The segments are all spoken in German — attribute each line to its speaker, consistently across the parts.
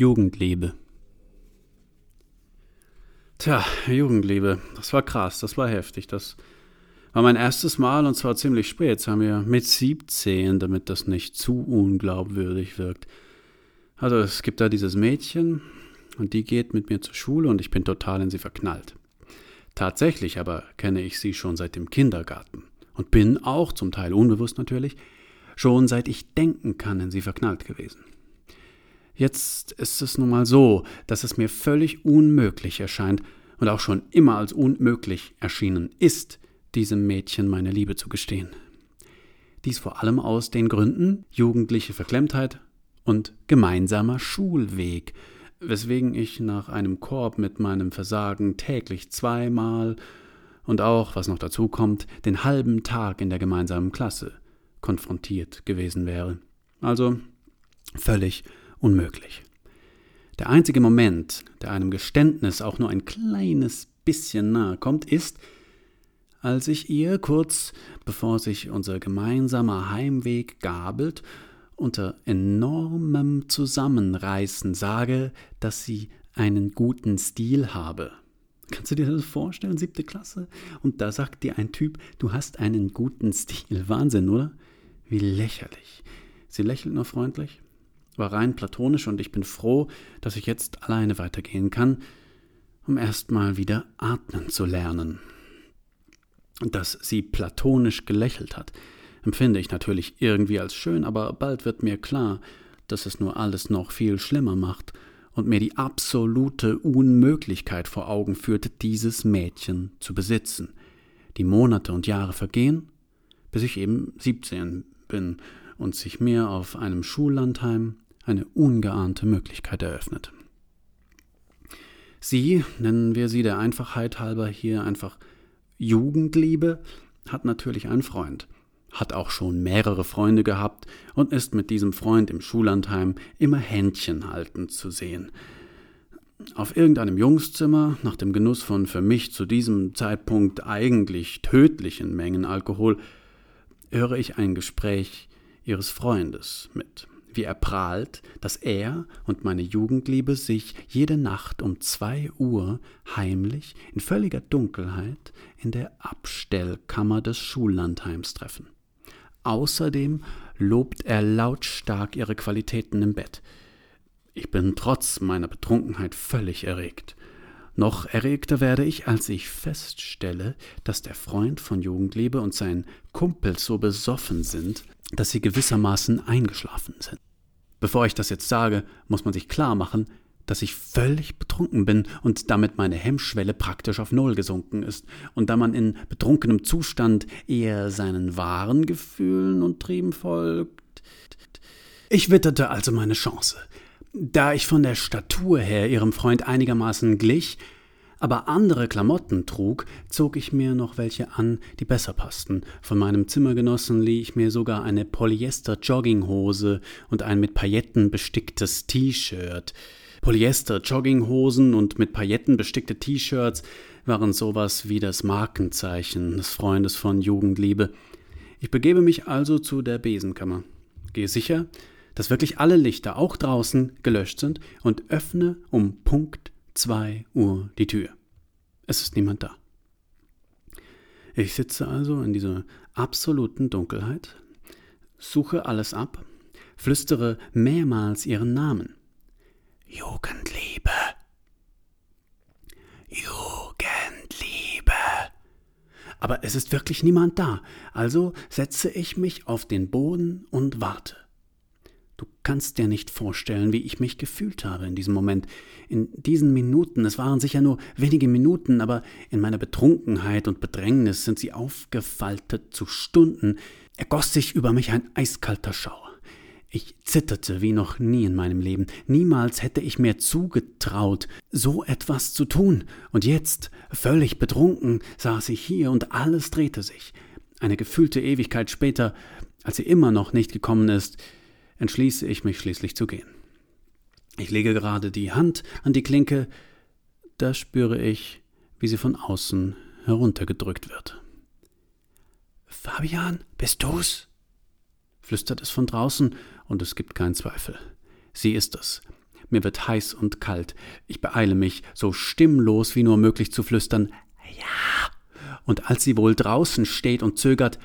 Speaker 1: Jugendliebe. Tja, Jugendliebe, das war krass, das war heftig. Das war mein erstes Mal und zwar ziemlich spät, sagen wir mit 17, damit das nicht zu unglaubwürdig wirkt. Also es gibt da dieses Mädchen und die geht mit mir zur Schule und ich bin total in sie verknallt. Tatsächlich aber kenne ich sie schon seit dem Kindergarten und bin auch, zum Teil unbewusst natürlich, schon seit ich denken kann in sie verknallt gewesen. Jetzt ist es nun mal so, dass es mir völlig unmöglich erscheint und auch schon immer als unmöglich erschienen ist, diesem Mädchen meine Liebe zu gestehen. Dies vor allem aus den Gründen jugendliche Verklemmtheit und gemeinsamer Schulweg, weswegen ich nach einem Korb mit meinem Versagen täglich zweimal und auch, was noch dazu kommt, den halben Tag in der gemeinsamen Klasse konfrontiert gewesen wäre. Also völlig unmöglich. Der einzige Moment, der einem Geständnis auch nur ein kleines bisschen nahe kommt, ist, als ich ihr kurz bevor sich unser gemeinsamer Heimweg gabelt, unter enormem Zusammenreißen sage, dass sie einen guten Stil habe. Kannst du dir das vorstellen, siebte Klasse? Und da sagt dir ein Typ, du hast einen guten Stil. Wahnsinn, oder? Wie lächerlich. Sie lächelt nur freundlich, war rein platonisch und ich bin froh, dass ich jetzt alleine weitergehen kann, um erstmal wieder atmen zu lernen. Dass sie platonisch gelächelt hat, empfinde ich natürlich irgendwie als schön, aber bald wird mir klar, dass es nur alles noch viel schlimmer macht und mir die absolute Unmöglichkeit vor Augen führt, dieses Mädchen zu besitzen. Die Monate und Jahre vergehen, bis ich eben 17 bin und sich mir auf einem Schullandheim eine ungeahnte Möglichkeit eröffnet. Sie, nennen wir sie der Einfachheit halber hier einfach Jugendliebe, hat natürlich einen Freund, hat auch schon mehrere Freunde gehabt und ist mit diesem Freund im Schullandheim immer Händchen haltend zu sehen. Auf irgendeinem Jungszimmer, nach dem Genuss von für mich zu diesem Zeitpunkt eigentlich tödlichen Mengen Alkohol, höre ich ein Gespräch ihres Freundes mit, wie er prahlt, dass er und meine Jugendliebe sich jede Nacht um zwei Uhr heimlich in völliger Dunkelheit in der Abstellkammer des Schullandheims treffen. Außerdem lobt er lautstark ihre Qualitäten im Bett. Ich bin trotz meiner Betrunkenheit völlig erregt. Noch erregter werde ich, als ich feststelle, dass der Freund von Jugendliebe und sein Kumpel so besoffen sind, dass sie gewissermaßen eingeschlafen sind. Bevor ich das jetzt sage, muss man sich klar machen, dass ich völlig betrunken bin und damit meine Hemmschwelle praktisch auf Null gesunken ist, und da man in betrunkenem Zustand eher seinen wahren Gefühlen und Trieben folgt. Ich witterte also meine Chance. Da ich von der Statur her ihrem Freund einigermaßen glich, aber andere Klamotten trug, zog ich mir noch welche an, die besser passten. Von meinem Zimmergenossen lieh ich mir sogar eine Polyester-Jogginghose und ein mit Pailletten besticktes T-Shirt. Polyester-Jogginghosen und mit Pailletten bestickte T-Shirts waren sowas wie das Markenzeichen des Freundes von Jugendliebe. Ich begebe mich also zu der Besenkammer. Gehe sicher, dass wirklich alle Lichter, auch draußen, gelöscht sind und öffne um Punkt zwei Uhr die Tür. Es ist niemand da. Ich sitze also in dieser absoluten Dunkelheit, suche alles ab, flüstere mehrmals ihren Namen. Jugendliebe. Jugendliebe. Aber es ist wirklich niemand da, also setze ich mich auf den Boden und warte. Du kannst dir nicht vorstellen, wie ich mich gefühlt habe in diesem Moment. In diesen Minuten, es waren sicher nur wenige Minuten, aber in meiner Betrunkenheit und Bedrängnis sind sie aufgefaltet zu Stunden, ergoss sich über mich ein eiskalter Schauer. Ich zitterte wie noch nie in meinem Leben. Niemals hätte ich mir zugetraut, so etwas zu tun. Und jetzt, völlig betrunken, saß ich hier und alles drehte sich. Eine gefühlte Ewigkeit später, als sie immer noch nicht gekommen ist, entschließe ich mich schließlich zu gehen. Ich lege gerade die Hand an die Klinke, da spüre ich, wie sie von außen heruntergedrückt wird. Fabian, bist du's? flüstert es von draußen, und es gibt keinen Zweifel. Sie ist es. Mir wird heiß und kalt. Ich beeile mich, so stimmlos wie nur möglich zu flüstern Ja. Und als sie wohl draußen steht und zögert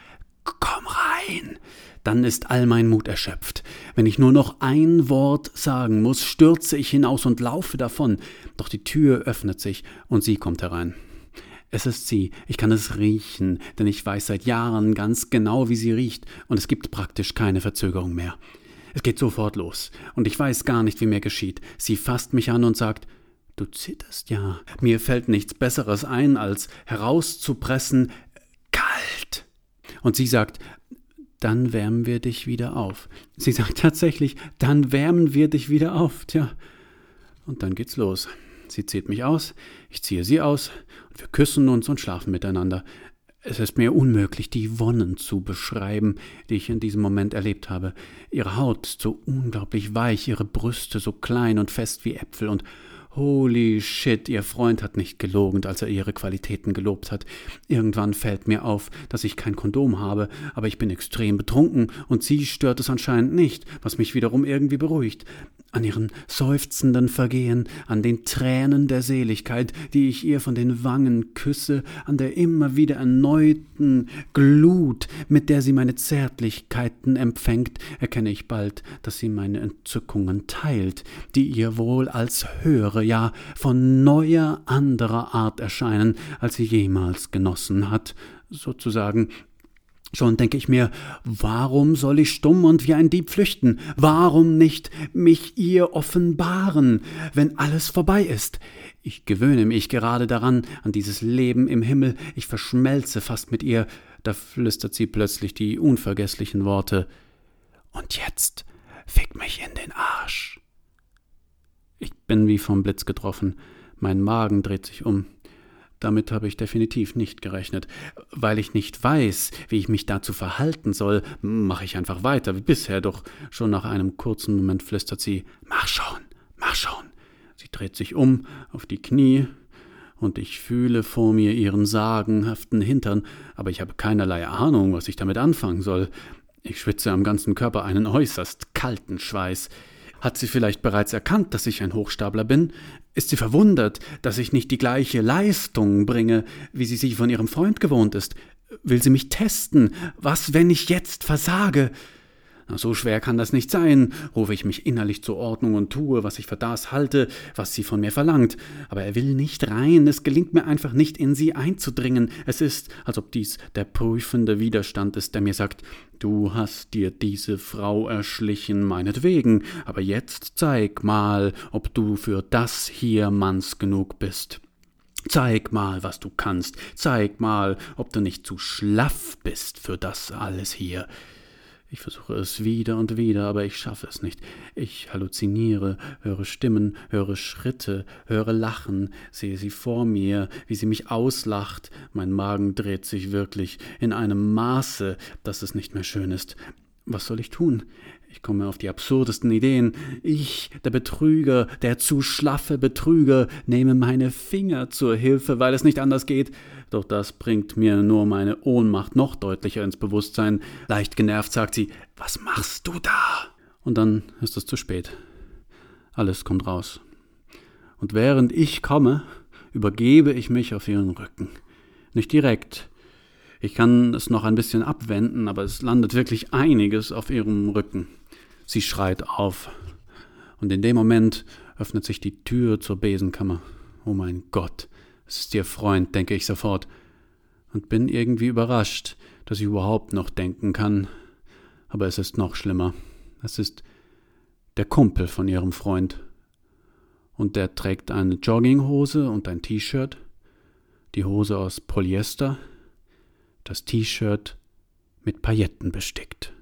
Speaker 1: Komm rein, dann ist all mein Mut erschöpft. Wenn ich nur noch ein Wort sagen muss, stürze ich hinaus und laufe davon. Doch die Tür öffnet sich und sie kommt herein. Es ist sie, ich kann es riechen, denn ich weiß seit Jahren ganz genau, wie sie riecht, und es gibt praktisch keine Verzögerung mehr. Es geht sofort los, und ich weiß gar nicht, wie mir geschieht. Sie fasst mich an und sagt, Du zitterst ja. Mir fällt nichts Besseres ein, als herauszupressen, kalt. Und sie sagt, dann wärmen wir dich wieder auf. Sie sagt tatsächlich, dann wärmen wir dich wieder auf. Tja, und dann geht's los. Sie zieht mich aus, ich ziehe sie aus, und wir küssen uns und schlafen miteinander. Es ist mir unmöglich, die Wonnen zu beschreiben, die ich in diesem Moment erlebt habe. Ihre Haut so unglaublich weich, ihre Brüste so klein und fest wie Äpfel und Holy shit, ihr Freund hat nicht gelogen, als er ihre Qualitäten gelobt hat. Irgendwann fällt mir auf, dass ich kein Kondom habe, aber ich bin extrem betrunken und sie stört es anscheinend nicht, was mich wiederum irgendwie beruhigt an ihren seufzenden Vergehen, an den Tränen der Seligkeit, die ich ihr von den Wangen küsse, an der immer wieder erneuten Glut, mit der sie meine Zärtlichkeiten empfängt, erkenne ich bald, dass sie meine Entzückungen teilt, die ihr wohl als höhere, ja von neuer anderer Art erscheinen, als sie jemals genossen hat, sozusagen Schon denke ich mir, warum soll ich stumm und wie ein Dieb flüchten? Warum nicht mich ihr offenbaren, wenn alles vorbei ist? Ich gewöhne mich gerade daran, an dieses Leben im Himmel, ich verschmelze fast mit ihr, da flüstert sie plötzlich die unvergesslichen Worte Und jetzt fick mich in den Arsch. Ich bin wie vom Blitz getroffen, mein Magen dreht sich um. Damit habe ich definitiv nicht gerechnet. Weil ich nicht weiß, wie ich mich dazu verhalten soll, mache ich einfach weiter, wie bisher, doch schon nach einem kurzen Moment flüstert sie Mach schon, mach schon. Sie dreht sich um, auf die Knie, und ich fühle vor mir ihren sagenhaften Hintern, aber ich habe keinerlei Ahnung, was ich damit anfangen soll. Ich schwitze am ganzen Körper einen äußerst kalten Schweiß. Hat sie vielleicht bereits erkannt, dass ich ein Hochstapler bin? Ist sie verwundert, dass ich nicht die gleiche Leistung bringe, wie sie sich von ihrem Freund gewohnt ist? Will sie mich testen? Was, wenn ich jetzt versage? So schwer kann das nicht sein, rufe ich mich innerlich zur Ordnung und tue, was ich für das halte, was sie von mir verlangt. Aber er will nicht rein, es gelingt mir einfach nicht, in sie einzudringen. Es ist, als ob dies der prüfende Widerstand ist, der mir sagt, du hast dir diese Frau erschlichen, meinetwegen, aber jetzt zeig mal, ob du für das hier Manns genug bist. Zeig mal, was du kannst. Zeig mal, ob du nicht zu schlaff bist für das alles hier. Ich versuche es wieder und wieder, aber ich schaffe es nicht. Ich halluziniere, höre Stimmen, höre Schritte, höre Lachen, sehe sie vor mir, wie sie mich auslacht. Mein Magen dreht sich wirklich in einem Maße, dass es nicht mehr schön ist. Was soll ich tun? Ich komme auf die absurdesten Ideen. Ich, der Betrüger, der zu schlaffe Betrüger, nehme meine Finger zur Hilfe, weil es nicht anders geht. Doch das bringt mir nur meine Ohnmacht noch deutlicher ins Bewusstsein. Leicht genervt sagt sie, was machst du da? Und dann ist es zu spät. Alles kommt raus. Und während ich komme, übergebe ich mich auf ihren Rücken. Nicht direkt. Ich kann es noch ein bisschen abwenden, aber es landet wirklich einiges auf ihrem Rücken. Sie schreit auf. Und in dem Moment öffnet sich die Tür zur Besenkammer. Oh mein Gott, es ist ihr Freund, denke ich sofort. Und bin irgendwie überrascht, dass ich überhaupt noch denken kann. Aber es ist noch schlimmer. Es ist der Kumpel von ihrem Freund. Und der trägt eine Jogginghose und ein T-Shirt. Die Hose aus Polyester. Das T-Shirt mit Pailletten bestickt.